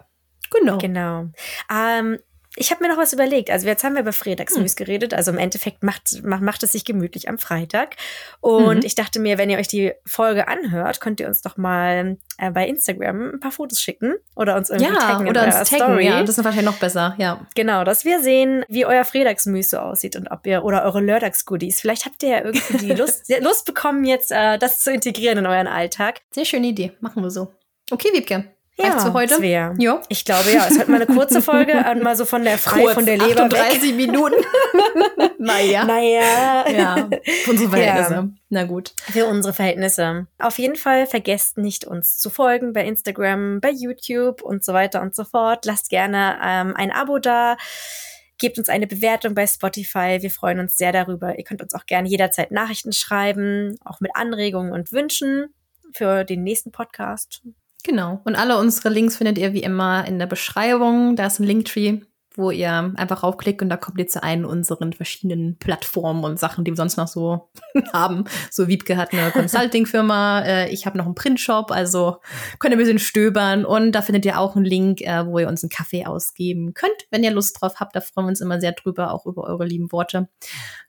[SPEAKER 1] Genau.
[SPEAKER 2] Genau. Ähm, ich habe mir noch was überlegt. Also jetzt haben wir über Freitagsmüs hm. geredet. Also im Endeffekt macht, macht, macht es sich gemütlich am Freitag. Und mhm. ich dachte mir, wenn ihr euch die Folge anhört, könnt ihr uns doch mal äh, bei Instagram ein paar Fotos schicken oder uns irgendwie
[SPEAKER 1] ja,
[SPEAKER 2] taggen
[SPEAKER 1] oder
[SPEAKER 2] in
[SPEAKER 1] uns taggen, Story. Ja, das ist wahrscheinlich noch besser. Ja.
[SPEAKER 2] Genau, dass wir sehen, wie euer Freitagsmüs so aussieht und ob ihr oder eure Lördagsgoodies. Vielleicht habt ihr ja irgendwie die Lust, Lust bekommen, jetzt äh, das zu integrieren in euren Alltag.
[SPEAKER 1] Sehr schöne Idee. Machen wir so. Okay, Wiebke.
[SPEAKER 2] Ja,
[SPEAKER 1] für heute?
[SPEAKER 2] Svea. Ja. Ich glaube ja. Es wird mal eine kurze Folge, mal so von der frei
[SPEAKER 1] Kurz,
[SPEAKER 2] von der Leber
[SPEAKER 1] 38
[SPEAKER 2] weg.
[SPEAKER 1] Minuten. naja.
[SPEAKER 2] Naja.
[SPEAKER 1] Ja, für unsere Verhältnisse. Ja. Na gut.
[SPEAKER 2] Für unsere Verhältnisse. Auf jeden Fall vergesst nicht, uns zu folgen bei Instagram, bei YouTube und so weiter und so fort. Lasst gerne ähm, ein Abo da. Gebt uns eine Bewertung bei Spotify. Wir freuen uns sehr darüber. Ihr könnt uns auch gerne jederzeit Nachrichten schreiben, auch mit Anregungen und Wünschen für den nächsten Podcast.
[SPEAKER 1] Genau. Und alle unsere Links findet ihr wie immer in der Beschreibung. Da ist ein Linktree, wo ihr einfach raufklickt und da kommt ihr zu einen unseren verschiedenen Plattformen und Sachen, die wir sonst noch so haben. So Wiebke hat eine Consulting-Firma, äh, ich habe noch einen Printshop, also könnt ihr ein bisschen stöbern und da findet ihr auch einen Link, äh, wo ihr uns einen Kaffee ausgeben könnt, wenn ihr Lust drauf habt. Da freuen wir uns immer sehr drüber, auch über eure lieben Worte.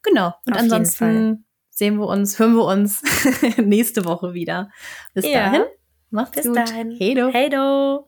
[SPEAKER 1] Genau. Und Auf ansonsten sehen wir uns, hören wir uns nächste Woche wieder. Bis ja. dahin.
[SPEAKER 2] Macht's
[SPEAKER 1] Bis
[SPEAKER 2] gut. dahin.
[SPEAKER 1] Hey do.
[SPEAKER 2] Hey do.